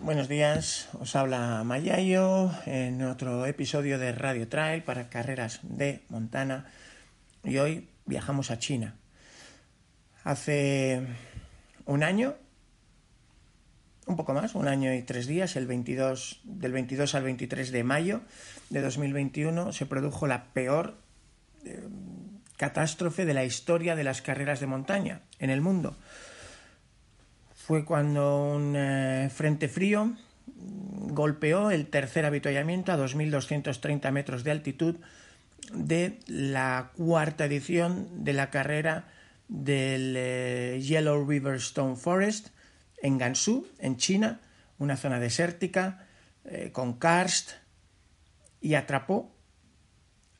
Buenos días, os habla Mayayo en otro episodio de Radio Trail para carreras de Montana y hoy viajamos a China. Hace un año, un poco más, un año y tres días, el 22, del 22 al 23 de mayo de 2021, se produjo la peor eh, catástrofe de la historia de las carreras de montaña en el mundo. Fue cuando un eh, frente frío golpeó el tercer avituallamiento a 2.230 metros de altitud de la cuarta edición de la carrera del eh, Yellow River Stone Forest en Gansu, en China, una zona desértica eh, con karst, y atrapó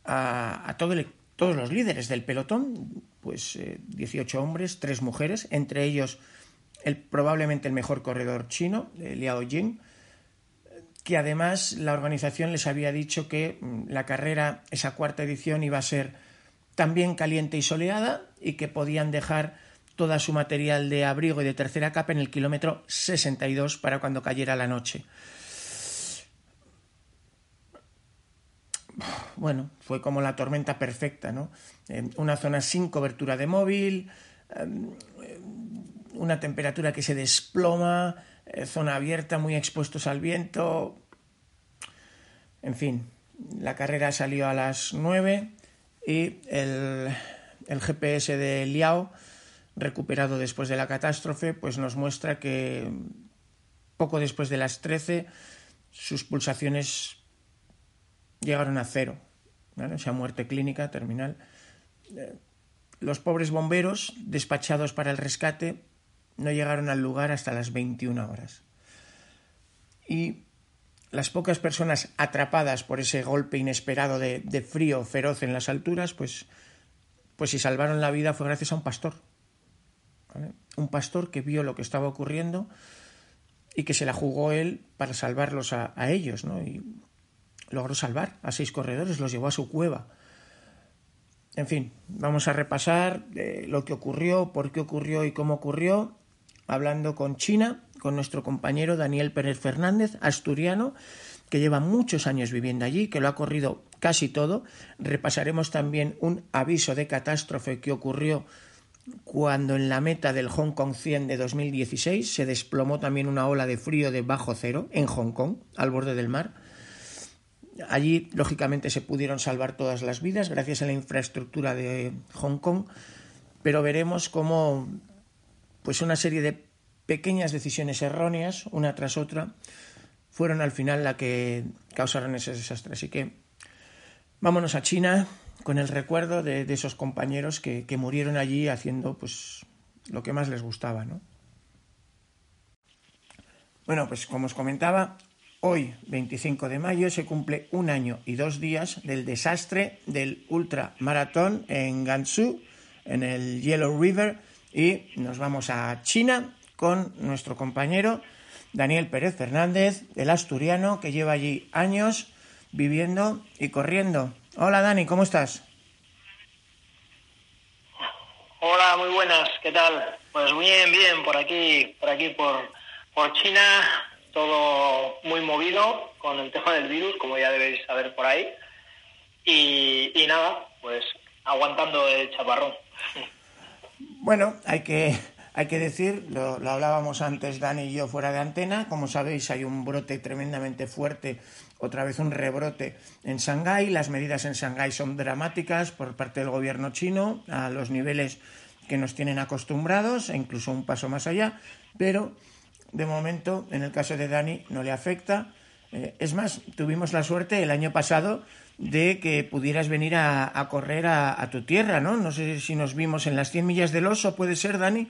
a, a todo el todos los líderes del pelotón, pues 18 eh, hombres, 3 mujeres, entre ellos el, probablemente el mejor corredor chino, eh, Liao Jing, que además la organización les había dicho que mm, la carrera, esa cuarta edición, iba a ser también caliente y soleada y que podían dejar toda su material de abrigo y de tercera capa en el kilómetro 62 para cuando cayera la noche. Bueno, fue como la tormenta perfecta, ¿no? una zona sin cobertura de móvil, em, una temperatura que se desploma, eh, zona abierta, muy expuestos al viento. En fin, la carrera salió a las 9 y el, el GPS de Liao, recuperado después de la catástrofe, pues nos muestra que poco después de las 13 sus pulsaciones llegaron a cero, esa muerte clínica terminal. Eh, los pobres bomberos, despachados para el rescate, no llegaron al lugar hasta las 21 horas. Y las pocas personas atrapadas por ese golpe inesperado de, frío feroz en las alturas, pues, pues si salvaron la vida fue gracias a un pastor. Un pastor que vio lo que estaba ocurriendo y que se la jugó él para salvarlos a, ellos, ¿no? Logró salvar a seis corredores, los llevó a su cueva. En fin, vamos a repasar eh, lo que ocurrió, por qué ocurrió y cómo ocurrió, hablando con China, con nuestro compañero Daniel Pérez Fernández, asturiano, que lleva muchos años viviendo allí, que lo ha corrido casi todo. Repasaremos también un aviso de catástrofe que ocurrió cuando en la meta del Hong Kong 100 de 2016 se desplomó también una ola de frío de bajo cero en Hong Kong, al borde del mar. Allí, lógicamente, se pudieron salvar todas las vidas gracias a la infraestructura de Hong Kong, pero veremos cómo pues una serie de pequeñas decisiones erróneas, una tras otra, fueron al final la que causaron ese desastre. Así que vámonos a China con el recuerdo de, esos compañeros que, que, murieron allí haciendo pues lo que más les gustaba, ¿no? Bueno, pues como os comentaba, Hoy, 25 de mayo, se cumple un año y dos días del desastre del ultramaratón en Gansu, en el Yellow River, y nos vamos a China con nuestro compañero Daniel Pérez Fernández, el asturiano que lleva allí años viviendo y corriendo. Hola Dani, ¿cómo estás? Hola, muy buenas, ¿qué tal? Pues bien, bien, por aquí, por aquí, por, por China, todo muy movido con el tema del virus, como ya debéis saber por ahí. Y, nada, pues aguantando el chaparrón. Bueno, hay que, hay que decir, lo, hablábamos antes Dani y yo fuera de antena, como sabéis hay un brote tremendamente fuerte, otra vez un rebrote en Shanghái, las medidas en Shanghái son dramáticas por parte del gobierno chino a los niveles que nos tienen acostumbrados e incluso un paso más allá, pero de momento, en el caso de Dani, no le afecta. Eh, es más, tuvimos la suerte el año pasado de que pudieras venir a, correr a, tu tierra, ¿no? No sé si nos vimos en las 100 millas del oso, ¿puede ser, Dani?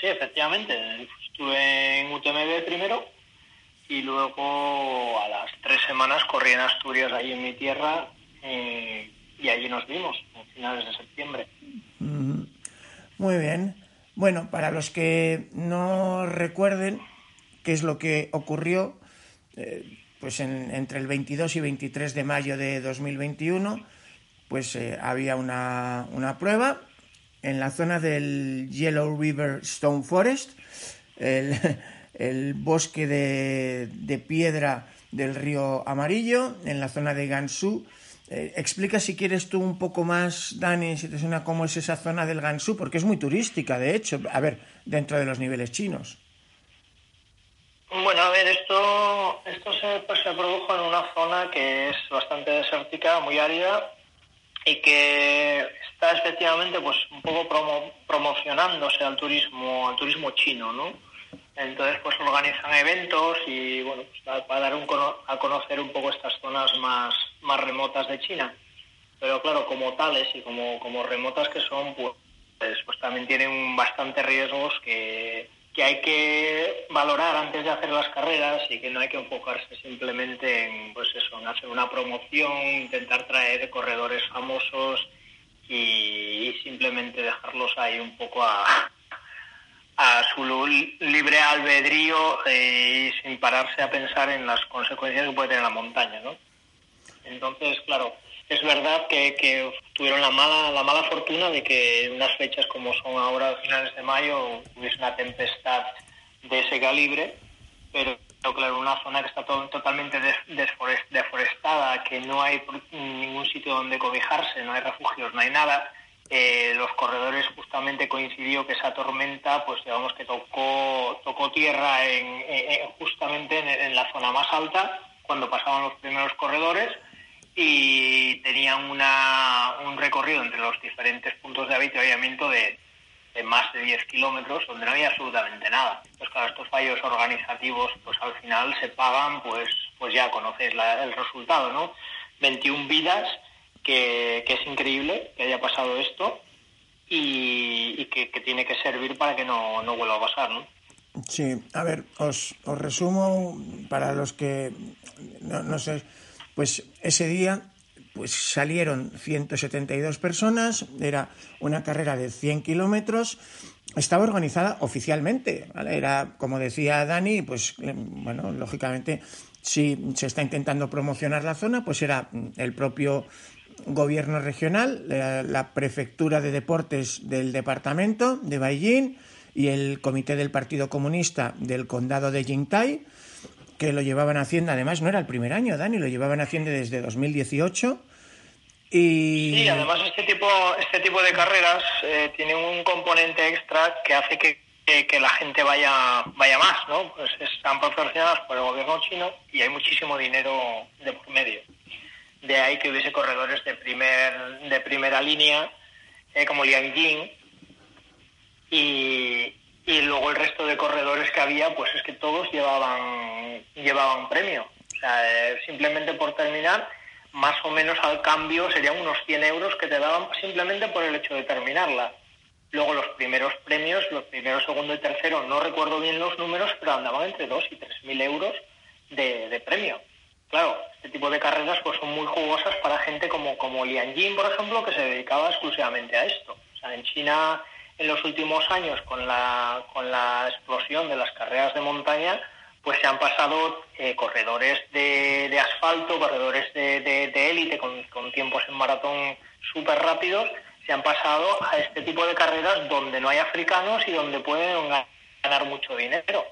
Sí, efectivamente. Estuve en UTMB primero y luego a las tres semanas corrí en Asturias, ahí en mi tierra, eh, y allí nos vimos, a finales de septiembre. Muy bien. Bueno, para los que no recuerden qué es lo que ocurrió, eh, pues entre el 22 y 23 de mayo de 2021, pues eh, había una, prueba en la zona del Yellow River Stone Forest, el, bosque de, piedra del río Amarillo, en la zona de Gansu. Eh, explica si quieres tú un poco más, Dani, si te suena cómo es esa zona del Gansu, porque es muy turística, de hecho, a ver, dentro de los niveles chinos. Bueno, a ver, esto, esto se, pues, se produjo en una zona que es bastante desértica, muy árida y que está efectivamente pues un poco promocionándose al turismo, al turismo chino, ¿no? Entonces pues organizan eventos y bueno, pues, para dar un, a conocer un poco estas zonas más, más remotas de China. Pero claro, como tales y como, como remotas que son, pues, pues también tienen bastantes riesgos que que hay que valorar antes de hacer las carreras y que no hay que enfocarse simplemente en, pues eso, en hacer una promoción, intentar traer corredores famosos y, simplemente dejarlos ahí un poco a, a su libre albedrío eh, y sin pararse a pensar en las consecuencias que puede tener la montaña, ¿no? Entonces, claro, es verdad que, tuvieron la mala, la mala fortuna de que en unas fechas como son ahora, finales de mayo, hubiese una tempestad de ese calibre, pero claro, una zona que está totalmente deforestada, que no hay ningún sitio donde cobijarse, no hay refugios, no hay nada. Eh, los corredores justamente coincidió que esa tormenta, pues digamos que tocó, tocó tierra en, justamente en la zona más alta cuando pasaban los primeros corredores y tenían una, un recorrido entre los diferentes puntos de avituallamiento de, de más de 10 kilómetros donde no había absolutamente nada. Pues claro, estos fallos organizativos pues al final se pagan, pues, pues ya conocéis el resultado, ¿no? 21 vidas, que, es increíble que haya pasado esto y, que, tiene que servir para que no, no vuelva a pasar, ¿no? Sí, a ver, os, resumo para los que no, sé pues ese día pues salieron 172 personas, era una carrera de 100 kilómetros, estaba organizada oficialmente, era como decía Dani, pues bueno, lógicamente si se está intentando promocionar la zona, pues era el propio gobierno regional, la, prefectura de deportes del departamento de Beijing y el comité del Partido Comunista del condado de Jingtai que lo llevaban haciendo, además no era el primer año, Dani, lo llevaban haciendo desde 2018. Y... Sí, además este tipo, este tipo de carreras eh, tienen un componente extra que hace que, que, la gente vaya, vaya más, ¿no? Pues están patrocinadas por el gobierno chino y hay muchísimo dinero de por medio. De ahí que hubiese corredores de, primer, de primera línea, eh, como Liang Jing, y, y luego el resto de corredores que había, pues es que todos llevaban, llevaban premio. O sea, eh, simplemente por terminar, más o menos al cambio serían unos 100 euros que te daban simplemente por el hecho de terminarla. Luego los primeros premios, los primeros, segundo y tercero, no recuerdo bien los números, pero andaban entre 2 y 3 mil euros de, de, premio. Claro, este tipo de carreras pues son muy jugosas para gente como, como Lian Jin, por ejemplo, que se dedicaba exclusivamente a esto. O sea, en China en los últimos años con la, con la explosión de las carreras de montaña, pues se han pasado eh, corredores de, de, asfalto, corredores de élite con, con, tiempos en maratón súper rápidos, se han pasado a este tipo de carreras donde no hay africanos y donde pueden ganar mucho dinero.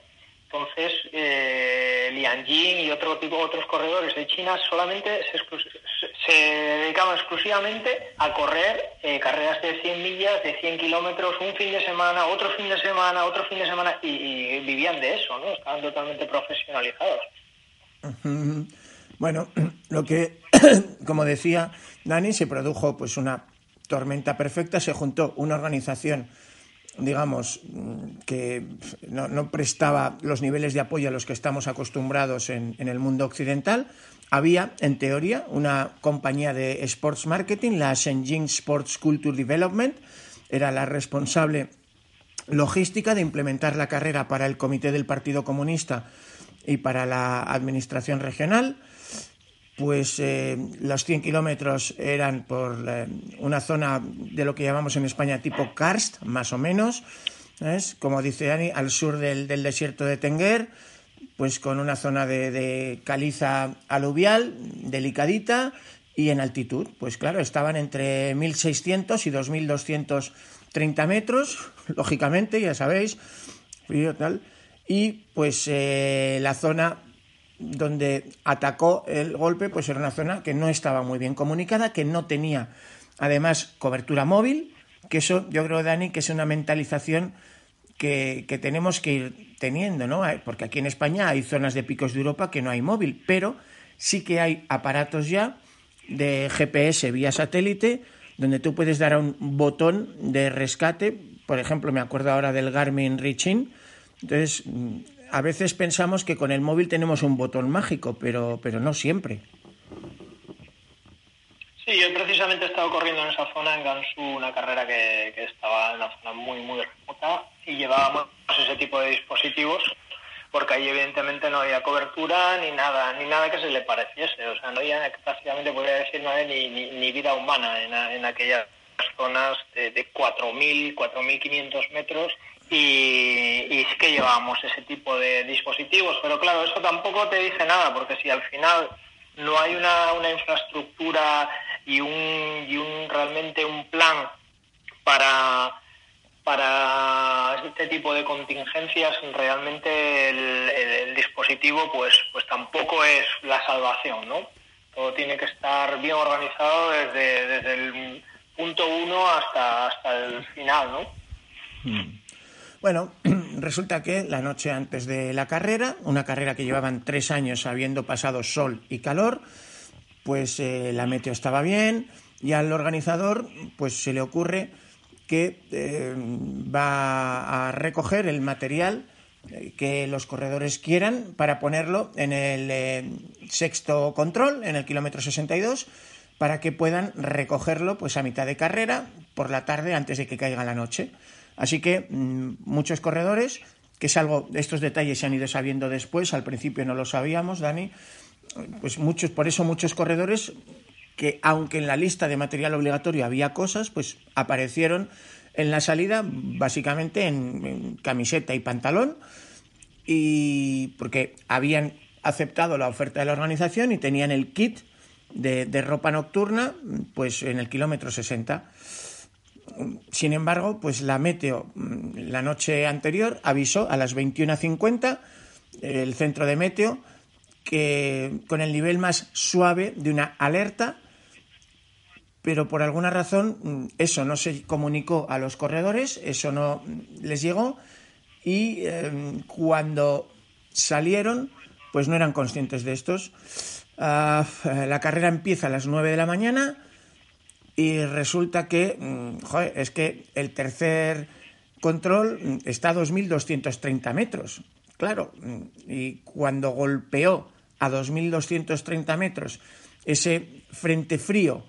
Entonces, eh, Lian Jin y otro tipo, otros corredores de China solamente se, dedicaban exclusivamente a correr eh, carreras de 100 millas, de 100 kilómetros, un fin de semana, otro fin de semana, otro fin de semana, y, vivían de eso, ¿no? Estaban totalmente profesionalizados. Bueno, lo que, como decía Dani, se produjo pues una tormenta perfecta, se juntó una organización digamos, que no, prestaba los niveles de apoyo a los que estamos acostumbrados en, el mundo occidental. Había, en teoría, una compañía de sports marketing, la Shenzhen Sports Culture Development, era la responsable logística de implementar la carrera para el Comité del Partido Comunista y para la Administración Regional. Pues eh, los 100 kilómetros eran por eh, una zona de lo que llamamos en España tipo karst, más o menos, como dice Ani, al sur del, desierto de Tenguer, pues con una zona de, caliza aluvial delicadita y en altitud. Pues claro, estaban entre 1.600 y 2.230 metros, lógicamente, ya sabéis. Y pues eh, la zona donde atacó el golpe, pues era una zona que no estaba muy bien comunicada, que no tenía además cobertura móvil, que eso yo creo, Dani, que es una mentalización que, que, tenemos que ir teniendo, ¿no? Porque aquí en España hay zonas de picos de Europa que no hay móvil, pero sí que hay aparatos ya de GPS vía satélite donde tú puedes dar a un botón de rescate. Por ejemplo, me acuerdo ahora del Garmin Reaching. Entonces, a veces pensamos que con el móvil tenemos un botón mágico, pero, pero no siempre. Sí, yo precisamente he estado corriendo en esa zona, en Gansu, una carrera que, que estaba en una zona muy, muy remota y llevábamos ese tipo de dispositivos porque ahí evidentemente no había cobertura ni nada, ni nada que se le pareciese, o sea, no había prácticamente, podría decir, ni, ni, vida humana en, en aquellas zonas de, de 4.000, 4.500 metros y, y, sí que llevábamos ese tipo de dispositivos, pero claro, eso tampoco te dice nada, porque si al final no hay una, una infraestructura y un, y un realmente un plan para para este tipo de contingencias realmente el, dispositivo pues pues tampoco es la salvación no todo tiene que estar bien organizado desde, desde el punto uno hasta hasta el final no hmm. Bueno resulta que la noche antes de la carrera una carrera que llevaban tres años habiendo pasado sol y calor pues eh, la meteo estaba bien y al organizador pues se le ocurre que eh, va a recoger el material eh, que los corredores quieran para ponerlo en el sexto control, en el kilómetro 62, para que puedan recogerlo pues a mitad de carrera por la tarde antes de que caiga la noche. Así que mm, muchos corredores, que es algo, estos detalles se han ido sabiendo después, al principio no lo sabíamos, Dani, pues muchos, por eso muchos corredores que aunque en la lista de material obligatorio había cosas, pues aparecieron en la salida básicamente en, camiseta y pantalón y porque habían aceptado la oferta de la organización y tenían el kit de, de ropa nocturna pues en el kilómetro 60. Sin embargo, pues la meteo la noche anterior avisó a las 21.50 el centro de meteo que con el nivel más suave de una alerta pero por alguna razón mm, eso no se comunicó a los corredores, eso no les llegó y em, cuando salieron pues no eran conscientes de estos. Ah, la carrera empieza a las 9 de la mañana y resulta que, mm, joder, es que el tercer control mm, está a 2.230 metros. Claro, y cuando golpeó a 2.230 metros ese frente frío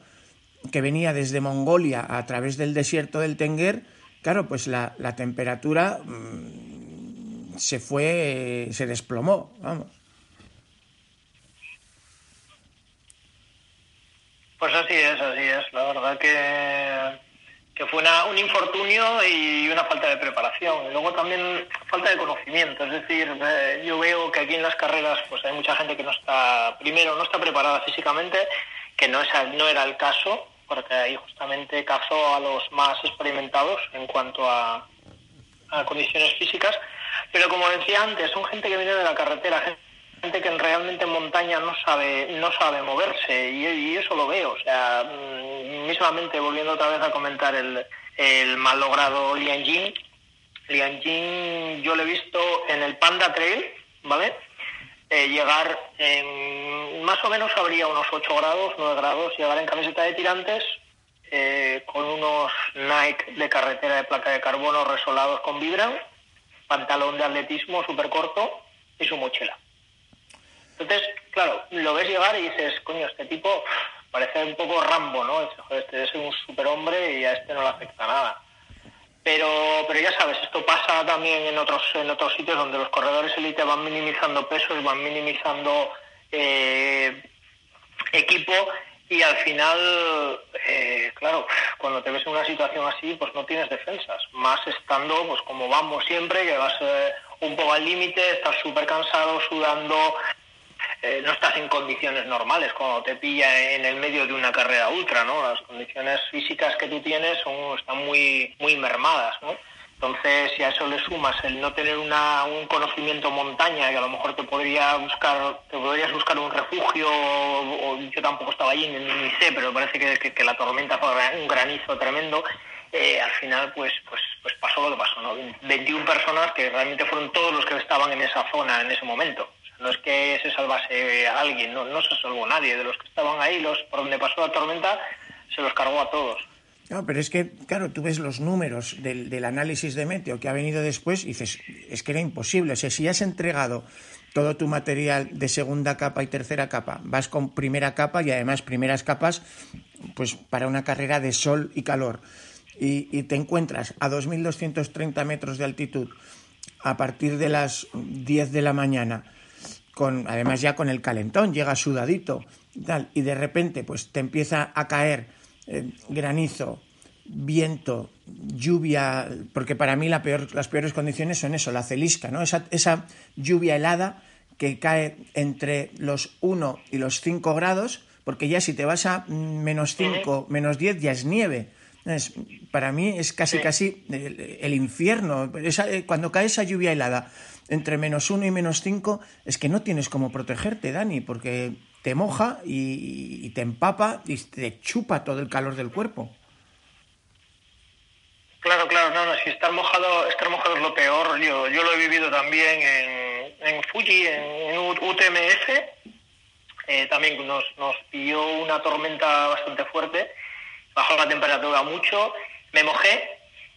que venía desde Mongolia a través del desierto del Tenguer, claro, pues la, la temperatura se fue, se desplomó, vamos. Pues así es, así es. La verdad que, que fue una, un infortunio y una falta de preparación. Y luego también falta de conocimiento. Es decir, eh, yo veo que aquí en las carreras pues hay mucha gente que no está, primero, no está preparada físicamente, que no, es, no era el caso, porque ahí justamente cazó a los más experimentados en cuanto a, condiciones físicas. Pero como decía antes, son gente que viene de la carretera, gente que realmente en montaña no sabe, no sabe moverse y, eso lo veo. O sea, mm, mismamente volviendo otra vez a comentar el, el mal logrado Lian Jin, yo lo he visto en el Panda Trail, ¿vale? Eh, llegar en, más o menos habría unos 8 grados, 9 grados, llegar en camiseta de tirantes, eh, con unos Nike de carretera de placa de carbono resolados con Vibram, pantalón de atletismo súper corto y su mochila. Entonces, claro, lo ves llegar y dices, coño, este tipo parece un poco Rambo, ¿no? Este es un superhombre y a este no le afecta nada. Pero, pero ya sabes, esto pasa también en otros, en otros sitios donde los corredores élite van minimizando pesos, van minimizando eh, equipo y al final, eh, claro, cuando te ves en una situación así, pues no tienes defensas, más estando, pues como vamos siempre, que vas eh, un poco al límite, estás súper cansado, sudando, eh, no estás en condiciones normales cuando te pilla en el medio de una carrera ultra, ¿no? Las condiciones físicas que tú tienes son, están muy, muy mermadas, ¿no? Entonces, si a eso le sumas el no tener una, un conocimiento montaña, que a lo mejor te podría buscar, te podrías buscar un refugio, o, yo tampoco estaba allí ni, sé, pero parece que, la tormenta fue un granizo tremendo, eh, al final pues, pues, pues pasó lo que pasó, ¿no? 21 personas que realmente fueron todos los que estaban en esa zona en ese momento no es que se salvase a alguien, no, no se salvó nadie. De los que estaban ahí, los por donde pasó la tormenta, se los cargó a todos. No, pero es que, claro, tú ves los números del, del, análisis de meteo que ha venido después y dices, es que era imposible. O sea, si has entregado todo tu material de segunda capa y tercera capa, vas con primera capa y además primeras capas, pues para una carrera de sol y calor, y, te encuentras a 2.230 metros de altitud a partir de las 10 de la mañana con, además ya con el calentón, llega sudadito y tal, y de repente pues te empieza a caer eh, granizo, viento, lluvia, porque para mí la peor, las peores condiciones son eso, la celisca, ¿no? Esa, esa lluvia helada que cae entre los 1 y los 5 grados, porque ya si te vas a menos 5, menos 10 ya es nieve. Es, para mí es casi, casi el, infierno. Eh, cuando cae esa lluvia helada entre menos uno y menos cinco, es que no tienes cómo protegerte, Dani, porque te moja y, te empapa y te chupa todo el calor del cuerpo. Claro, claro, no, no, si estar mojado, estar mojado es lo peor. Yo, yo lo he vivido también en, en Fuji, en, UTMF. Eh, también nos, nos pilló una tormenta bastante fuerte, bajó la temperatura mucho, me mojé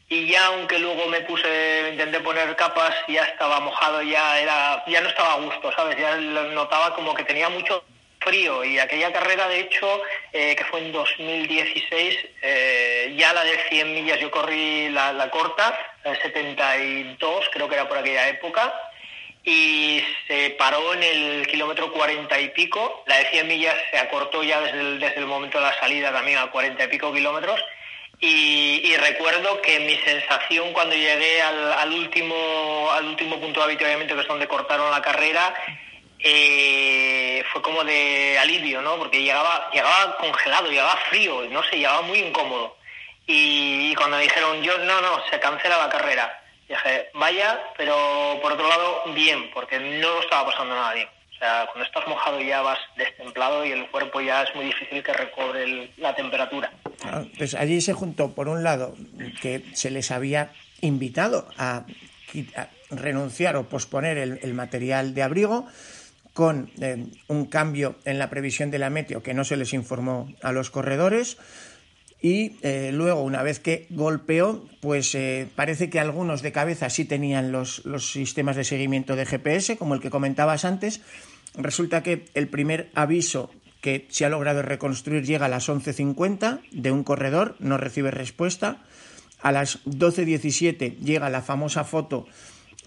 y ya aunque luego me puse, intenté poner capas, ya estaba mojado, ya era, ya no estaba a gusto, ¿sabes? Ya notaba como que tenía mucho frío. Y aquella carrera de hecho eh, que fue en 2016 eh, ya la de 100 millas yo corrí la, la corta de 72 creo que era por aquella época y se paró en el kilómetro 40 y pico. La de 100 millas se acortó ya desde el, desde el momento de la salida también a 40 y pico kilómetros y, recuerdo que mi sensación cuando llegué al, último al último punto de avituallamiento, que es donde cortaron la carrera, eh, fue como de alivio, ¿no? Porque llegaba, llegaba congelado, llegaba frío, no sé, llegaba muy incómodo. Y, cuando me dijeron, yo, no, no, se cancela la carrera, dije, vaya, pero por otro lado, bien, porque no estaba pasando nada bien. O sea, cuando estás mojado ya vas destemplado y el cuerpo ya es muy difícil que recobre la temperatura. pues allí se juntó, por un lado, que se les había invitado a, renunciar o posponer el, material de abrigo con eh, un cambio en la previsión de la meteo que no se les informó a los corredores y eh, luego una vez que golpeó pues eh, parece que algunos de cabeza sí tenían los, los sistemas de seguimiento de GPS como el que comentabas antes resulta que el primer aviso que se ha logrado reconstruir llega a las 11.50 de un corredor, no recibe respuesta. A las 12.17 llega la famosa foto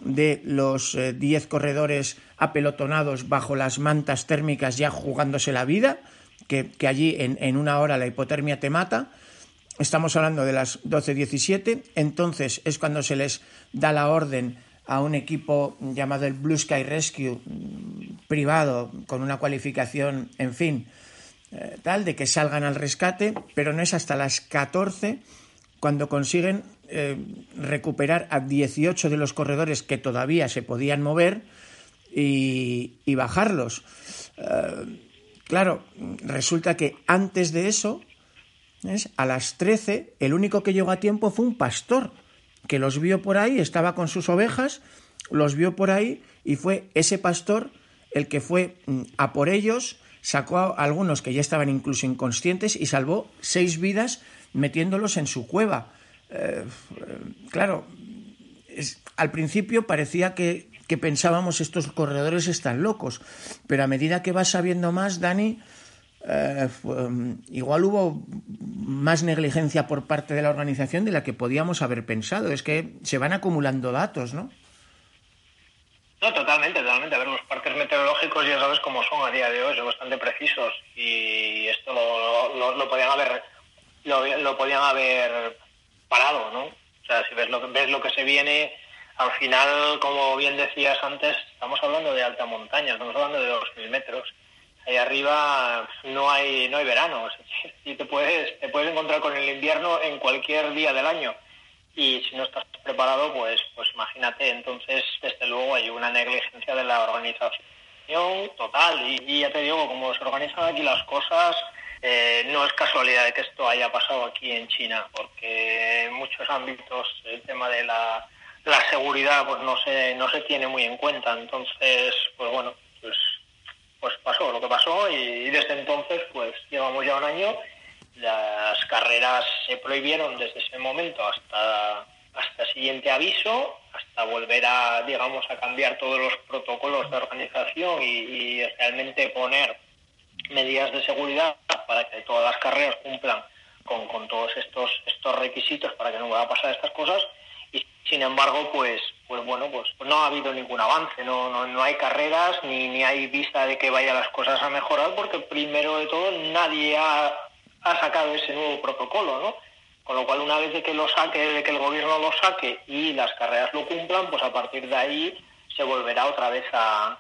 de los 10 eh, corredores apelotonados bajo las mantas térmicas ya jugándose la vida, que, allí en, en, una hora la hipotermia te mata. Estamos hablando de las 12.17, entonces es cuando se les da la orden a un equipo llamado el Blue Sky Rescue mm, privado con una cualificación, en fin, eh, tal, de que salgan al rescate, pero no es hasta las 14 cuando consiguen eh, recuperar a 18 de los corredores que todavía se podían mover y, bajarlos. Eh, claro, resulta que antes de eso, a las 13, el único que llegó a tiempo fue un pastor que los vio por ahí, estaba con sus ovejas, los vio por ahí y fue ese pastor el que fue mm, a por ellos, sacó a algunos que ya estaban incluso inconscientes y salvó seis vidas metiéndolos en su cueva. Eh, claro, al principio parecía que, que, pensábamos estos corredores están locos, pero a medida que vas sabiendo más, Dani, eh, igual hubo más negligencia por parte de la organización de la que podíamos haber pensado. Es que se van acumulando datos, ¿no? No, totalmente, totalmente. A ver, los parques meteorológicos ya sabes cómo son a día de hoy, son bastante precisos y esto lo, lo, podían haber lo, lo, podían haber parado, ¿no? O sea, si ves lo, ves lo que se viene, al final, como bien decías antes, estamos hablando de alta montaña, estamos hablando de 2.000 metros ahí arriba no hay no hay verano. Y te puedes te puedes encontrar con el invierno en cualquier día del año. Y si no estás preparado pues pues imagínate entonces desde luego hay una negligencia de la organización total. Y, ya te digo como se organizan aquí las cosas eh, no es casualidad de que esto haya pasado aquí en China porque en muchos ámbitos el tema de la, la seguridad pues no se no se tiene muy en cuenta. Entonces pues bueno pues pues pasó lo que pasó y, desde entonces pues llevamos ya un año las carreras se prohibieron desde ese momento hasta hasta siguiente aviso hasta volver a digamos a cambiar todos los protocolos de organización y, realmente poner medidas de seguridad para que todas las carreras cumplan con, con todos estos estos requisitos para que no vuelva a pasar estas cosas sin embargo pues pues bueno pues no ha habido ningún avance no no, no hay carreras ni, ni hay vista de que vayan las cosas a mejorar porque primero de todo nadie ha, ha sacado ese nuevo protocolo no con lo cual una vez de que lo saque de que el gobierno lo saque y las carreras lo cumplan pues a partir de ahí se volverá otra vez a,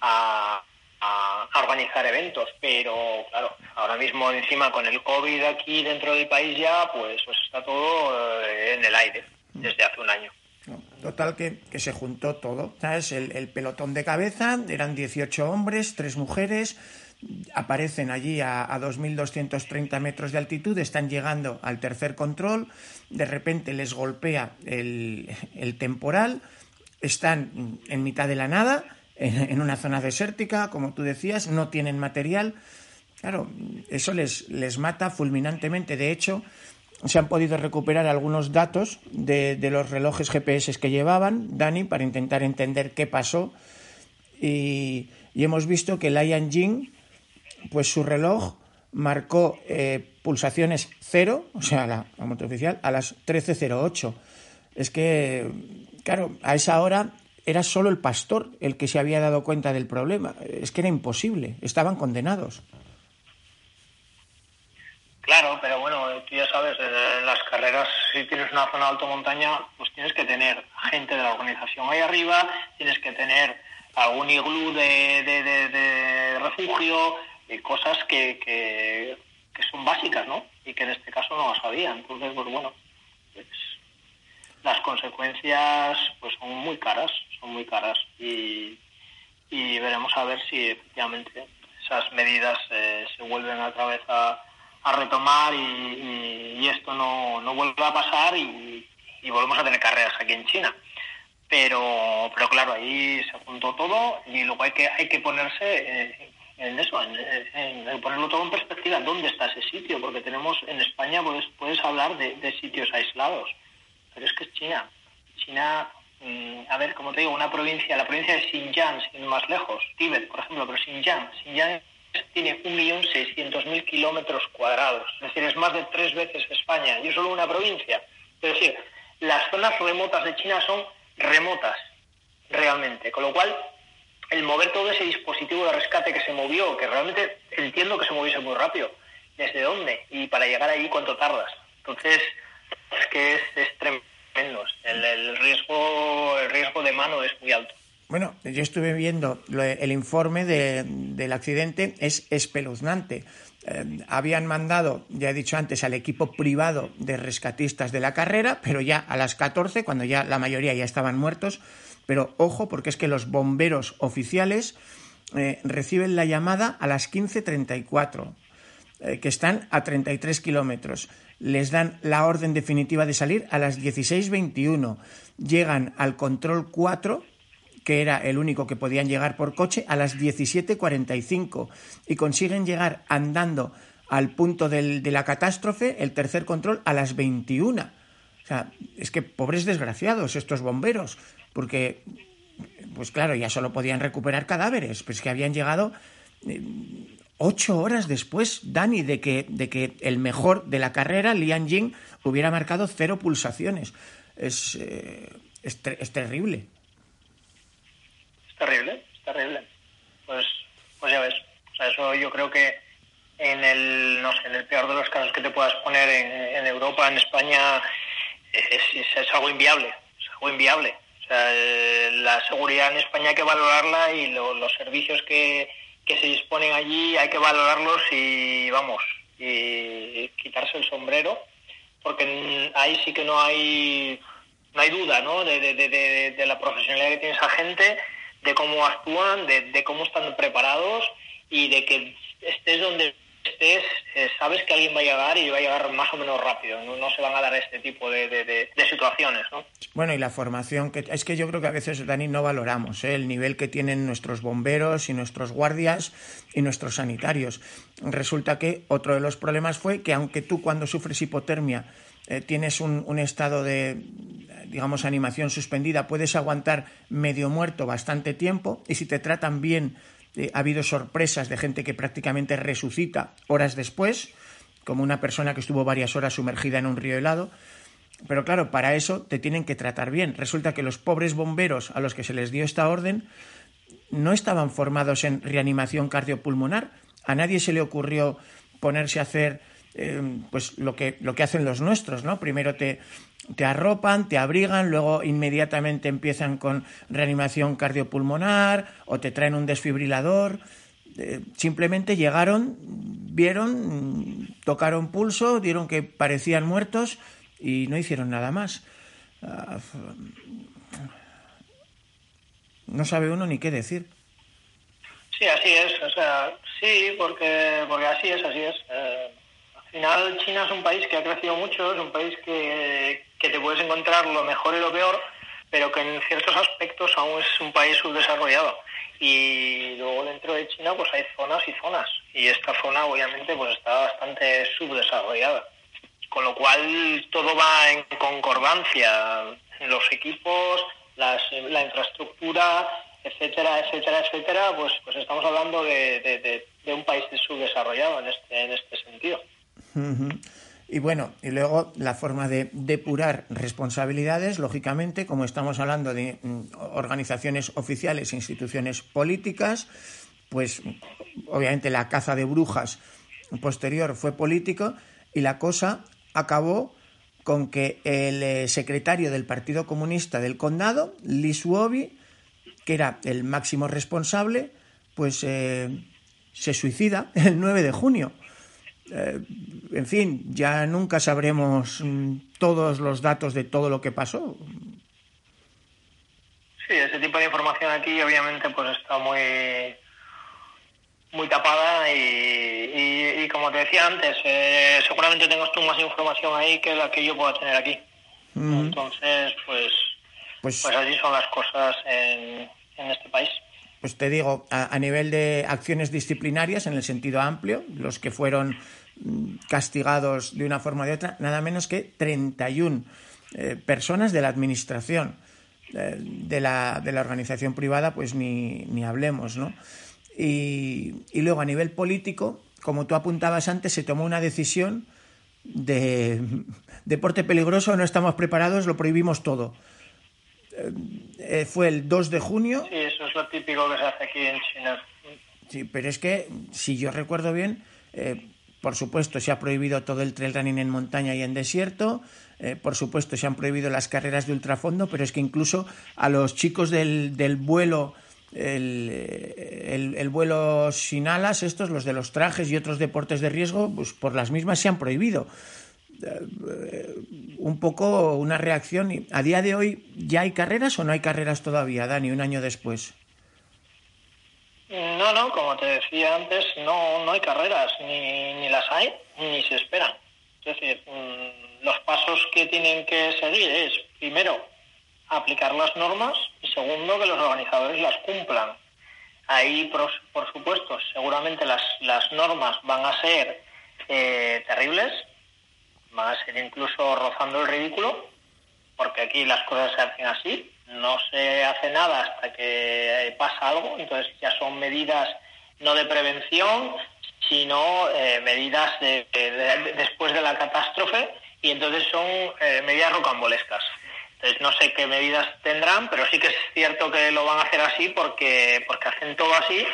a a, organizar eventos, pero claro, ahora mismo encima con el COVID aquí dentro del país ya, pues, pues está todo eh, en el aire desde hace un año. Total que, se juntó todo, ¿sabes? El, el, pelotón de cabeza, eran 18 hombres, tres mujeres, aparecen allí a, a 2.230 metros de altitud, están llegando al tercer control, de repente les golpea el, el temporal, están en mitad de la nada, en, en, una zona desértica, como tú decías, no tienen material. Claro, eso les, les mata fulminantemente. De hecho, se han podido recuperar algunos datos de, de, los relojes GPS que llevaban, Dani, para intentar entender qué pasó. Y, y hemos visto que Lion Jing, pues su reloj marcó eh, pulsaciones cero, o sea, la, la moto oficial, a las 13.08. Es que, claro, a esa hora era solo el pastor el que se había dado cuenta del problema. Es que era imposible, estaban condenados. Claro, pero bueno, tú ya sabes, en las carreras, si tienes una zona de alto montaña, pues tienes que tener gente de la organización ahí arriba, tienes que tener algún iglú de, de, de, refugio, y cosas que, que, son básicas, ¿no? Y que en este caso no lo sabía. Entonces, pues bueno, pues, las consecuencias pues son muy caras, son muy caras y, y veremos a ver si efectivamente esas medidas eh, se vuelven otra vez a a retomar y, y, esto no, no, vuelve a pasar y, y, volvemos a tener carreras aquí en China. Pero, pero claro, ahí se juntó todo y luego hay que, hay que ponerse en eso, en, ponerlo todo en perspectiva, dónde está ese sitio, porque tenemos en España, puedes, puedes hablar de, de sitios aislados, pero es que es China. China, mmm, a ver, como te digo, una provincia, la provincia de Xinjiang, sin más lejos, Tíbet, por ejemplo, pero Xinjiang, Xinjiang tiene 1.600.000 kilómetros cuadrados, es decir, es más de tres veces España, y es solo una provincia. Es decir, las zonas remotas de China son remotas, realmente, con lo cual el mover todo ese dispositivo de rescate que se movió, que realmente entiendo que se moviese muy rápido, ¿desde dónde? Y para llegar allí, ¿cuánto tardas? Entonces, es que es, es tremendo, el, riesgo, el riesgo de mano es muy alto. Bueno, yo estuve viendo el informe de, del accidente, es espeluznante. Eh, habían mandado, ya he dicho antes, al equipo privado de rescatistas de la carrera, pero ya a las 14, cuando ya la mayoría ya estaban muertos. Pero ojo, porque es que los bomberos oficiales eh, reciben la llamada a las 15.34, eh, que están a 33 kilómetros. Les dan la orden definitiva de salir a las 16.21. Llegan al control 4 que era el único que podían llegar por coche, a las 17.45 y consiguen llegar andando al punto del, de la catástrofe, el tercer control a las 21. O sea, es que pobres desgraciados estos bomberos, porque, pues claro, ya solo podían recuperar cadáveres, pues que habían llegado eh, ocho horas después, Dani, de que, de que el mejor de la carrera, Lian Jing, hubiera marcado cero pulsaciones. Es, eh, es, es terrible. Terrible, terrible. Pues, pues ya ves. O sea, eso yo creo que en el, no sé, en el peor de los casos que te puedas poner en, Europa, en España, es, algo inviable. Es algo inviable. O sea, la seguridad en España hay que valorarla y los servicios que, que se disponen allí hay que valorarlos y, vamos, y quitarse el sombrero, porque ahí sí que no hay no hay duda ¿no? De, de, de, de, la profesionalidad que tiene esa gente, de cómo actúan, de, cómo están preparados y de que estés donde estés, eh, sabes que alguien va a llegar y va a llegar más o menos rápido. No, se van a dar este tipo de, situaciones. ¿no? Bueno, y la formación, que es que yo creo que a veces, Dani, no valoramos ¿eh? el nivel que tienen nuestros bomberos y nuestros guardias y nuestros sanitarios. Resulta que otro de los problemas fue que aunque tú cuando sufres hipotermia eh, tienes un, un estado de, digamos, animación suspendida, puedes aguantar medio muerto bastante tiempo y si te tratan bien, eh, ha habido sorpresas de gente que prácticamente resucita horas después, como una persona que estuvo varias horas sumergida en un río helado. Pero claro, para eso te tienen que tratar bien. Resulta que los pobres bomberos a los que se les dio esta orden no estaban formados en reanimación cardiopulmonar. A nadie se le ocurrió ponerse a hacer eh, pues lo que, lo que hacen los nuestros, ¿no? Primero te, te arropan, te abrigan, luego inmediatamente empiezan con reanimación cardiopulmonar o te traen un desfibrilador. Eh, simplemente llegaron, vieron, tocaron pulso, dieron que parecían muertos y no hicieron nada más. Ah, no sabe uno ni qué decir. Sí, así es. O sea, sí, porque, porque así es, así es. Eh, al final China es un país que ha crecido mucho, es un país que, que te puedes encontrar lo mejor y lo peor, pero que en ciertos aspectos aún es un país subdesarrollado. Y luego dentro de China pues hay zonas y zonas, y esta zona obviamente pues está bastante subdesarrollada. Con lo cual todo va en concordancia, los equipos, las, la infraestructura, etcétera, etcétera, etcétera, pues, pues estamos hablando de, de, un país subdesarrollado en este, en este sentido. Y bueno, y luego la forma de depurar responsabilidades, lógicamente, como estamos hablando de mm, organizaciones oficiales e instituciones políticas, pues obviamente la caza de brujas posterior fue político y la cosa acabó con que el eh, secretario del Partido Comunista del Condado, Lee Suobi, que era el máximo responsable, pues eh, se suicida el 9 de junio. Eh, en fin, ya nunca sabremos mm, todos los datos de todo lo que pasó. Sí, ese tipo de información aquí obviamente pues está muy muy tapada y, como te decía antes, eh, seguramente tengas tú más información ahí que la que yo pueda tener aquí. Entonces, pues, pues, pues, así son las cosas en, en este país pues te digo, a, a, nivel de acciones disciplinarias en el sentido amplio, los que fueron castigados de una forma o de otra, nada menos que 31 eh, personas de la administración eh, de, la, de, la, organización privada, pues ni, ni hablemos, ¿no? Y, y, luego a nivel político, como tú apuntabas antes, se tomó una decisión de deporte peligroso, no estamos preparados, lo prohibimos todo. Eh, fue el 2 de junio. Sí, eso es lo típico que se hace aquí en China. Sí, pero es que, si yo recuerdo bien, por supuesto, se ha prohibido todo el trail running en montaña y en desierto. Eh, por supuesto, se han prohibido las carreras de ultrafondo, pero es que incluso a los chicos del, del vuelo, el, el, vuelo sin alas, estos, los de los trajes y otros deportes de riesgo, pues por las mismas se han prohibido. Eh, un poco una reacción. ¿A día de hoy ya hay carreras o no hay carreras todavía, Dani, un año después? No, no, como te decía antes, no, no hay carreras, ni, ni las hay, ni se esperan. Es decir, mm, los pasos que tienen que seguir es, primero, aplicar las normas y segundo, que los organizadores las cumplan. Ahí, por, supuesto, seguramente las, las normas van a ser eh, terribles, van a ser incluso rozando el ridículo, porque aquí las cosas se hacen así, no se hace nada hasta que pasa algo, entonces ya son medidas no de prevención, sino eh, medidas de, después de la catástrofe y entonces son eh, medidas rocambolescas. Entonces no sé qué medidas tendrán, pero sí que es cierto que lo van a hacer así porque, porque hacen todo así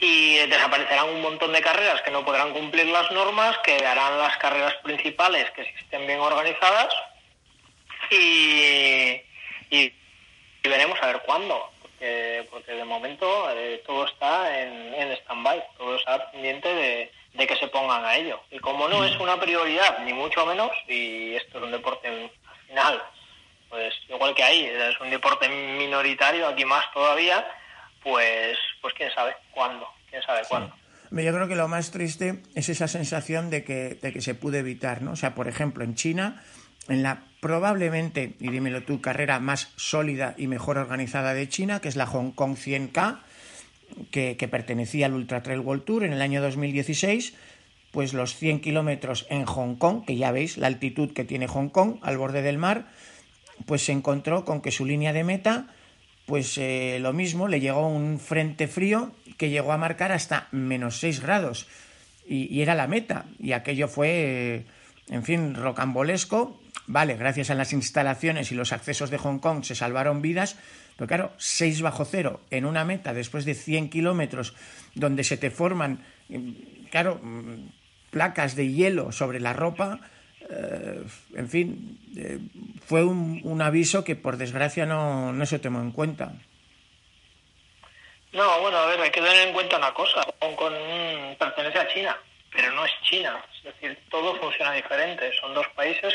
y desaparecerán un montón de carreras que no podrán cumplir las normas, quedarán las carreras principales que estén bien organizadas y, veremos a ver cuándo, porque, porque de momento eh, todo está en, en stand-by, todo está pendiente de, de que se pongan a ello. Y como no es una prioridad, ni mucho menos, y esto es un deporte al final, pues igual que ahí, es un deporte minoritario, aquí más todavía, pues, pues quién sabe cuándo, quién sabe cuándo. Yo creo que lo más triste es esa sensación de que, de que se pudo evitar, ¿no? O sea, por ejemplo, en China, en la probablemente, y dímelo tú, carrera más sólida y mejor organizada de China, que es la Hong Kong 100K, que, pertenecía al Ultra Trail World Tour en el año 2016, pues los 100 kilómetros en Hong Kong, que ya veis la altitud que tiene Hong Kong al borde del mar, pues se encontró con que su línea de meta, pues eh, lo mismo, le llegó un frente frío que llegó a marcar hasta menos 6 grados. Y, era la meta. Y aquello fue, en fin, rocambolesco. Vale, gracias a las instalaciones y los accesos de Hong Kong se salvaron vidas, pero claro, 6 bajo cero en una meta después de 100 kilómetros donde se te forman, claro, placas de hielo sobre la ropa, eh, en fin, eh, fue un, aviso que por desgracia no, se tomó en cuenta. No, bueno, a ver, hay que tener en cuenta una cosa. Hong Kong pertenece a China, pero no es China. Es decir, todo funciona diferente. Son dos países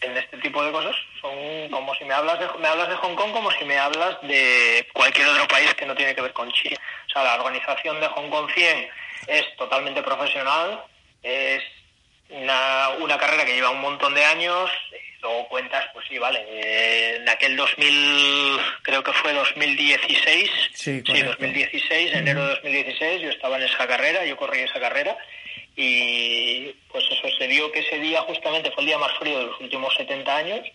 en este tipo de cosas son como si me hablas de me hablas de Hong Kong como si me hablas de cualquier otro país que no tiene que ver con China. O sea, la organización de Hong Kong 100 es totalmente profesional, es una, una carrera que lleva un montón de años, luego cuentas, pues sí, vale, eh, en aquel 2000, creo que fue 2016, sí, sí 2016, enero de 2016, yo estaba en esa carrera, yo corrí esa carrera, y pues eso se dio que ese día justamente fue el día más frío de los últimos 70 años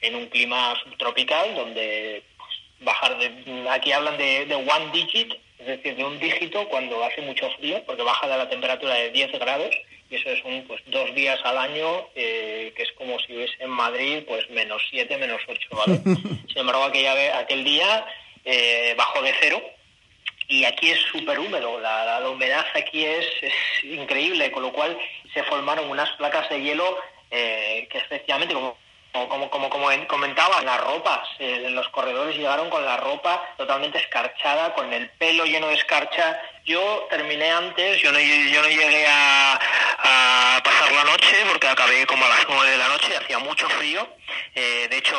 en un clima subtropical donde pues, bajar de aquí hablan de, de, one digit es decir de un dígito cuando hace mucho frío porque baja de la temperatura de 10 grados y eso es un pues dos días al año eh, que es como si hubiese en Madrid pues menos 7 menos 8 ¿vale? sin embargo aquella, aquel día eh, bajó de cero y aquí es súper húmedo, la, la, la, humedad aquí es, es, increíble, con lo cual se formaron unas placas de hielo eh, que efectivamente, como, como, como, como comentaba, las ropas, eh, los corredores llegaron con la ropa totalmente escarchada, con el pelo lleno de escarcha. Yo terminé antes, yo no, yo no llegué a, la noche porque acabé como a las nueve de la noche, hacía mucho frío. Eh, de hecho,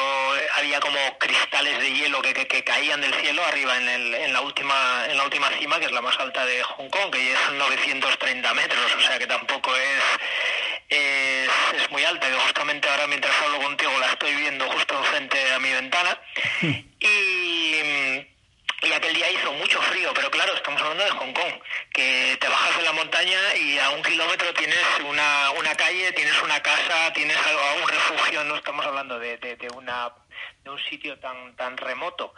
había como cristales de hielo que, que, que caían del cielo arriba en, el, en, la última, en la última cima, que es la más alta de Hong Kong, que es 930 metros, o sea que tampoco es, es, es muy alta, que justamente ahora mientras hablo contigo la estoy viendo justo enfrente a mi ventana. Y y aquel día hizo mucho frío, pero claro, estamos hablando de Hong Kong, que te bajas de la montaña y a un kilómetro tienes una, una calle, tienes una casa, tienes algo, un refugio, no estamos hablando de, de, de, una de un sitio tan tan remoto.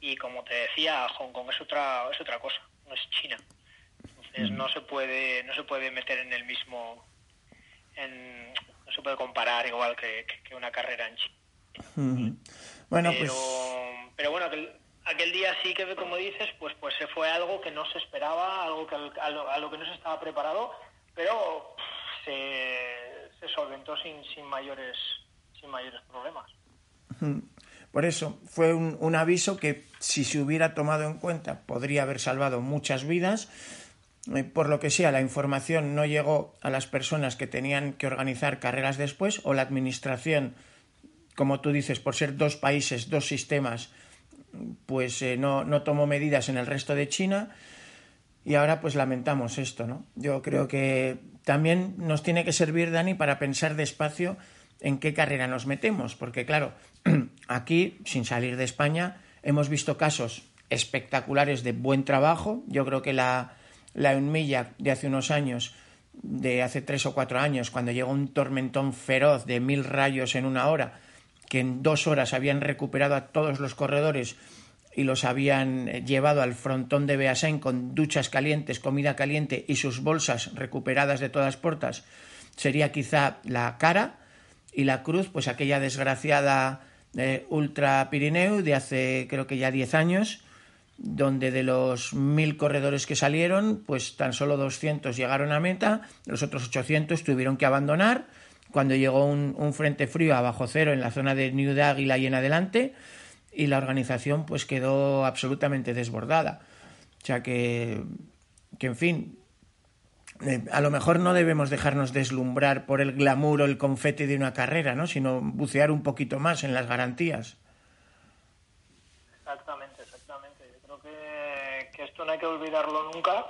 Y como te decía, Hong Kong es otra es otra cosa, no es China. Entonces no se puede no se puede meter en el mismo en, no se puede comparar igual que, que una carrera en China. Bueno, pero, pues pero bueno, que aquel día sí que, como dices, pues, pues se fue algo que no se esperaba, algo que, a, lo, a lo que no se estaba preparado, pero se, se solventó sin, sin, mayores, sin mayores problemas. Por eso, fue un, un, aviso que si se hubiera tomado en cuenta podría haber salvado muchas vidas. Eh, por lo que sea, la información no llegó a las personas que tenían que organizar carreras después o la administración, como tú dices, por ser dos países, dos sistemas, pues eh, no, no tomó medidas en el resto de China y ahora pues lamentamos esto, ¿no? Yo creo que también nos tiene que servir, Dani, para pensar despacio en qué carrera nos metemos, porque claro, aquí, sin salir de España, hemos visto casos espectaculares de buen trabajo. Yo creo que la, la Unmilla de hace unos años de hace tres o cuatro años, cuando llegó un tormentón feroz de mil rayos en una hora, que en dos horas habían recuperado a todos los corredores y los habían llevado al frontón de Beasain con duchas calientes, comida caliente y sus bolsas recuperadas de todas puertas, sería quizá la cara y la cruz, pues aquella desgraciada eh, Ultra Pirineu de hace creo que ya diez años, donde de los mil corredores que salieron, pues tan solo 200 llegaron a meta, los otros 800 tuvieron que abandonar cuando llegó un, un frente frío a bajo cero en la zona de New de Águila y en adelante, y la organización pues quedó absolutamente desbordada. O sea que, que en fin, eh, a lo mejor no debemos dejarnos deslumbrar por el glamour o el confete de una carrera, ¿no? sino bucear un poquito más en las garantías. Exactamente, exactamente. Yo creo que, que esto no hay que olvidarlo nunca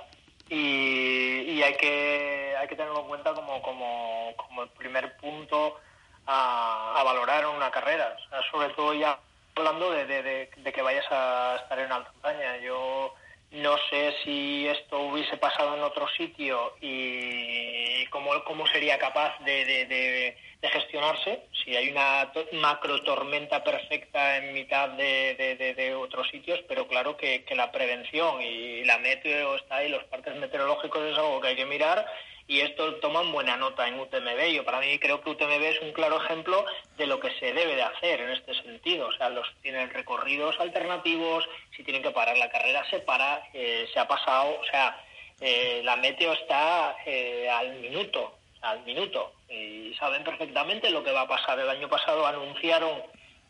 y, hay, que, hay que tenerlo en cuenta como, como, como el primer punto a, valorar en una carrera. sobre todo ya hablando de, de, de, que vayas a estar en alta montaña. Yo no sé si esto hubiese pasado en otro sitio y cómo, cómo sería capaz de, de, gestionarse. Si hay una macro tormenta perfecta en mitad de, otros sitios, pero claro que, que la prevención y la meteo está ahí, los parques meteorológicos es algo que hay que mirar y esto toman buena nota en UTMB. Yo para mí creo que UTMB es un claro ejemplo de lo que se debe de hacer en este sentido. O sea, los tienen recorridos alternativos, si tienen que parar la carrera se para, eh, se ha pasado, o sea, eh, la meteo está eh, al minuto, al minuto, y saben perfectamente lo que va a pasar. El año pasado anunciaron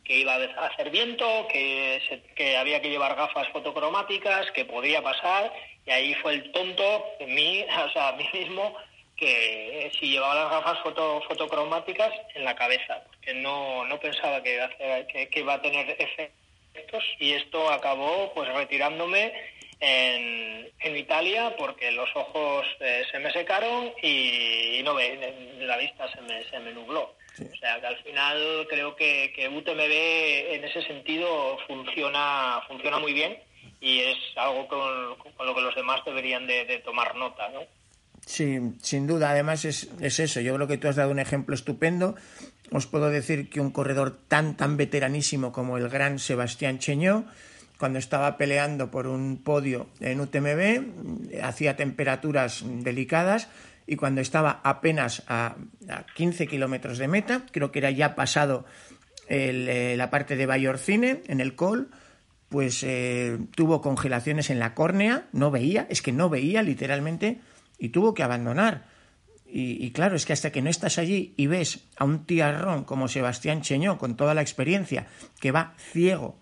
que iba a hacer viento, que, que había que llevar gafas fotocromáticas, que podía pasar, y ahí fue el tonto, mí, o sea, a mí mismo, que si llevaba las gafas foto, fotocromáticas en la cabeza, porque no, no pensaba que iba, a que, iba a tener efectos y esto acabó pues retirándome en, en Italia porque los ojos eh, se me secaron y, no ve, la vista se me, se me nubló. O sea que al final creo que, que UTMB en ese sentido funciona, funciona muy bien y es algo con, con lo que los demás deberían de, de tomar nota, ¿no? Sí, sin duda. Además es, es, eso. Yo creo que tú has dado un ejemplo estupendo. Os puedo decir que un corredor tan, tan veteranísimo como el gran Sebastián Cheñó, cuando estaba peleando por un podio en UTMB, hacía temperaturas delicadas y cuando estaba apenas a, a 15 kilómetros de meta, creo que era ya pasado eh, la parte de Bayorcine, en el Col, pues eh, tuvo congelaciones en la córnea, no veía, es que no veía literalmente y tuvo que abandonar. Y, claro, es que hasta que no estás allí y ves a un tiarrón como Sebastián Cheñó, con toda la experiencia, que va ciego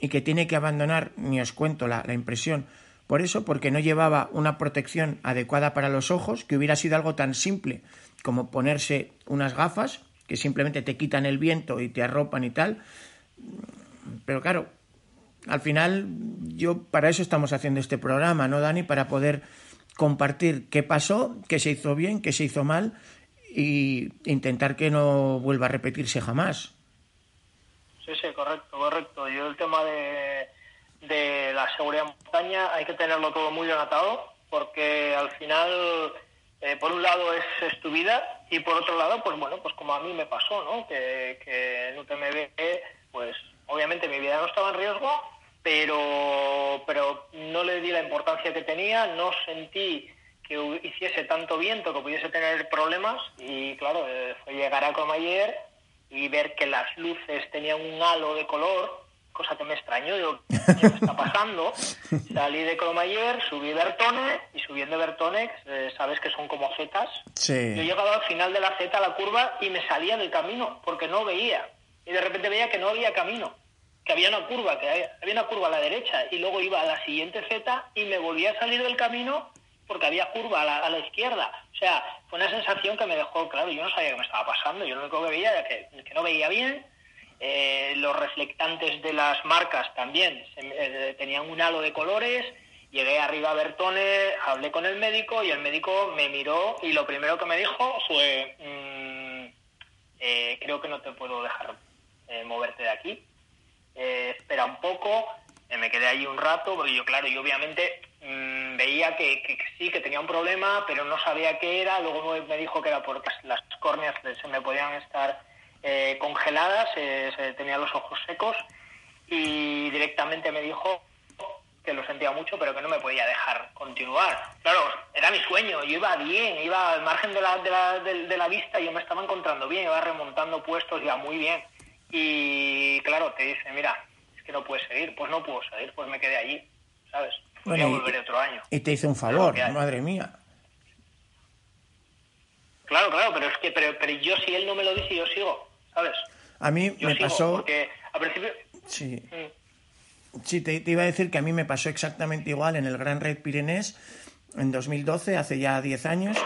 y que tiene que abandonar, ni os cuento la, la impresión, por eso, porque no llevaba una protección adecuada para los ojos, que hubiera sido algo tan simple como ponerse unas gafas que simplemente te quitan el viento y te arropan y tal. Pero claro, al final yo para eso estamos haciendo este programa, ¿no, Dani? Para poder compartir qué pasó, qué se hizo bien, qué se hizo mal y intentar que no vuelva a repetirse jamás. Sí, sí, correcto, correcto. Yo el tema de, de la seguridad en montaña hay que tenerlo todo muy bien porque al final, eh, por un lado es, tu vida y por otro lado, pues bueno, pues como a mí me pasó, ¿no? Que, que en UTMB, pues obviamente mi vida no estaba en riesgo, pero, pero no le di la importancia que tenía, no sentí que hiciese tanto viento que pudiese tener problemas y claro, eh, fue llegar a Comayer y ver que las luces tenían un halo de color, cosa que me extrañó, digo, ¿qué me está pasando? Salí de Comayer, subí Bertone y subiendo Bertone, eh, sabes que son como zetas, sí. yo llegaba al final de la zeta a la curva y me salía del camino porque no veía y de repente veía que no había camino que había una curva, que había una curva a la derecha y luego iba a la siguiente Z y me volvía a salir del camino porque había curva a la, izquierda. O sea, fue una sensación que me dejó, claro, yo no sabía qué me estaba pasando, yo lo único que veía era que, no veía bien, eh, los reflectantes de las marcas también eh, tenían un halo de colores, llegué arriba a Bertone, hablé con el médico y el médico me miró y lo primero que me dijo fue, mm, eh, creo que no te puedo dejar moverte de aquí eh, espera un poco, eh, me quedé ahí un rato, porque yo, claro, yo obviamente mm, veía que, sí, que tenía un problema, pero no sabía qué era. Luego me dijo que era porque las córneas se me podían estar eh, congeladas, se tenía los ojos secos y directamente me dijo que lo sentía mucho, pero que no me podía dejar continuar. Claro, era mi sueño, yo iba bien, iba al margen de la, de la, de, la vista, yo me estaba encontrando bien, iba remontando puestos, iba muy bien. Y claro, te dice, mira, es que no puedes seguir, pues no puedo seguir, pues me quedé allí, ¿sabes? Voy a volver otro año. Y te hice un favor, madre mía. Claro, claro, pero es que, pero, pero yo si él no me lo dice, yo sigo, ¿sabes? A mí me pasó... Porque al principio... Sí. Mm. Sí, te, iba a decir que a mí me pasó exactamente igual en el Gran Red Pirenés en 2012, hace ya 10 años.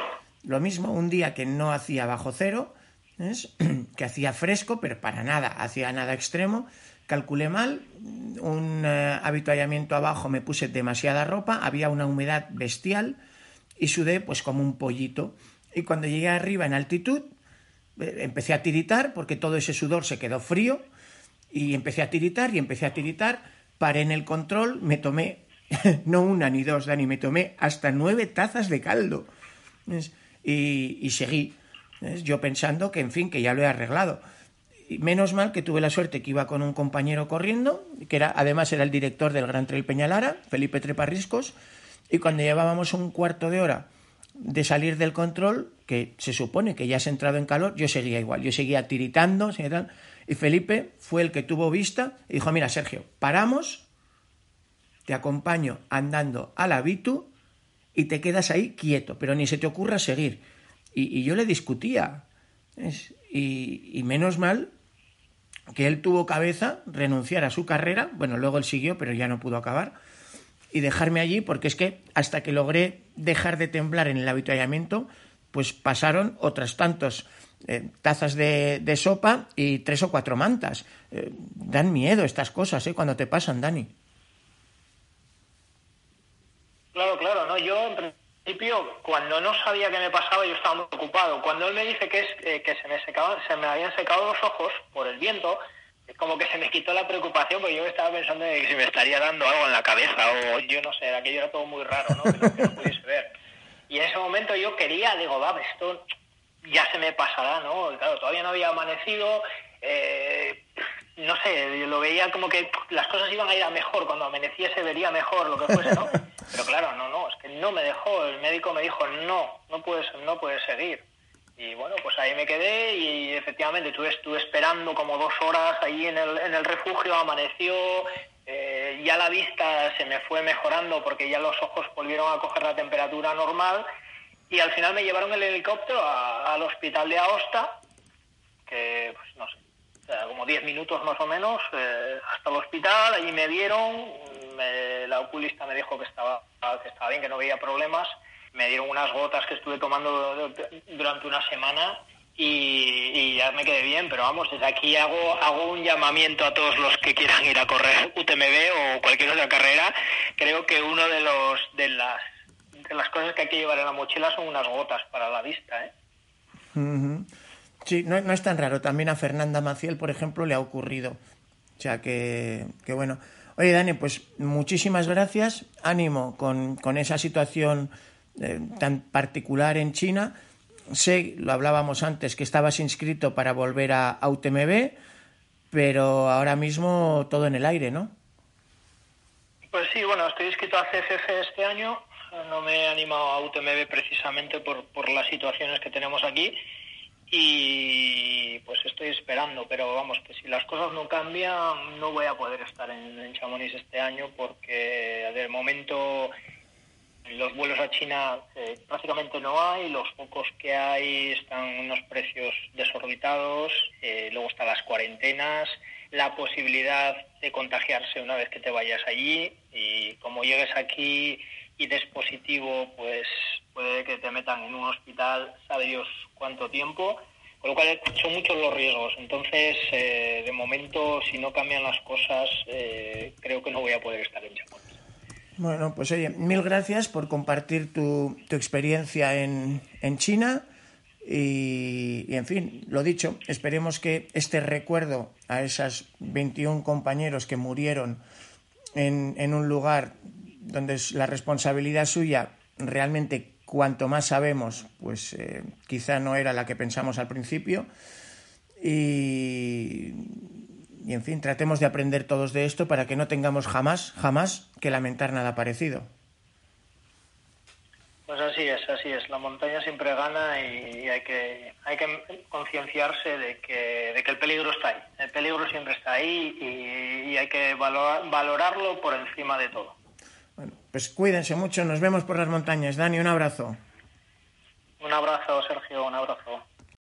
Lo mismo, un día que no hacía bajo cero, que hacía fresco, pero para nada, hacía nada extremo. Calculé mal, un eh, habituallamiento abajo me puse demasiada ropa, había una humedad bestial y sudé pues como un pollito. Y cuando llegué arriba en altitud, eh, empecé a tiritar porque todo ese sudor se quedó frío y empecé a tiritar y empecé a tiritar, paré en el control, me tomé, no una ni dos, Dani, me tomé hasta nueve tazas de caldo. Y, y seguí, yo pensando que, en fin, que ya lo he arreglado. Y menos mal que tuve la suerte que iba con un compañero corriendo, que además era el director del Gran Trail Peñalara, Felipe Treparriscos, y cuando llevábamos un cuarto de hora de salir del control, que se supone que ya has entrado en calor, yo seguía igual, yo seguía tiritando, y Felipe fue el que tuvo vista y dijo, mira Sergio, paramos, te acompaño andando a la Vitu y te quedas ahí quieto, pero ni se te ocurra seguir. Y, yo le discutía. Y, menos mal que él tuvo cabeza renunciar a su carrera, bueno, luego él siguió, pero ya no pudo acabar, y dejarme allí, porque es que hasta que logré dejar de temblar en el habituallamiento, pues pasaron otras tantos eh, tazas de, sopa y tres o cuatro mantas. Eh, dan miedo estas cosas, ¿eh? Cuando te pasan, Dani. Claro, claro, no. Yo principio, cuando no sabía qué me pasaba, yo estaba muy ocupado. Cuando él me dice que es eh, que se me secaban, se me habían secado los ojos por el viento, como que se me quitó la preocupación porque yo estaba pensando en que si me estaría dando algo en la cabeza o yo no sé, aquello era todo muy raro, ¿no? Que. Y en ese momento yo quería, digo, va, esto ya se me pasará, ¿no? Claro, todavía no había amanecido, eh, no sé, yo lo veía como que las cosas iban a ir a mejor, cuando amaneciese vería mejor lo que fuese, ¿no? Pero claro, no, no, es que no me dejó, el médico me dijo, no, no puedes, no puedes seguir. Y bueno, pues ahí me quedé y efectivamente estuve, estuve esperando como dos horas ahí en el, en el refugio, amaneció, eh, ya la vista se me fue mejorando porque ya los ojos volvieron a coger la temperatura normal y al final me llevaron el helicóptero al hospital de Aosta, que pues no sé, como 10 minutos más o menos, eh, hasta el hospital, allí me vieron, la oculista me dijo que estaba, que estaba bien, que no veía problemas, me dieron unas gotas que estuve tomando durante una semana y, ya me quedé bien, pero vamos, desde aquí hago, hago un llamamiento a todos los que quieran ir a correr UTMB o cualquier otra carrera. Creo que uno de los de las las cosas que hay que llevar en la mochila son unas gotas para la vista, ¿eh? Sí, no, es tan raro. También a Fernanda Maciel, por ejemplo, le ha ocurrido. O sea que, que bueno. Oye, Dani, pues muchísimas gracias. Ánimo con, con esa situación eh, tan particular en China. Sé, lo hablábamos antes, que estabas inscrito para volver a, a UTMB, pero ahora mismo todo en el aire, ¿no? Pues sí, bueno, estoy inscrito a CFF este año no me he animado a UTMB precisamente por, por las situaciones que tenemos aquí y pues estoy esperando, pero vamos, que si las cosas no cambian no voy a poder estar en, en Chamonix este año porque de momento los vuelos a China eh, prácticamente no hay, los pocos que hay están unos precios desorbitados, eh, luego están las cuarentenas, la posibilidad de contagiarse una vez que te vayas allí y como llegues aquí y des positivo, pues puede que te metan en un hospital, sabe Dios cuánto tiempo, con lo cual son muchos los riesgos. Entonces, eh, de momento, si no cambian las cosas, eh, creo que no voy a poder estar en Japón. Bueno, pues oye, mil gracias por compartir tu, tu experiencia en, en China. Y, en fin, lo dicho, esperemos que este recuerdo a esas 21 compañeros que murieron en, en un lugar donde la responsabilidad suya realmente cuanto más sabemos, pues eh, quizá no era la que pensamos al principio. Y, y, en fin, tratemos de aprender todos de esto para que no tengamos jamás, jamás que lamentar nada parecido. Pues así es, así es. La montaña siempre gana y, hay que, hay que concienciarse de que, de que el peligro está ahí. El peligro siempre está ahí y, hay que valorar, valorarlo por encima de todo. Bueno, pues cuídense mucho, nos vemos por las montañas. Dani, un abrazo. Un abrazo, Sergio, un abrazo.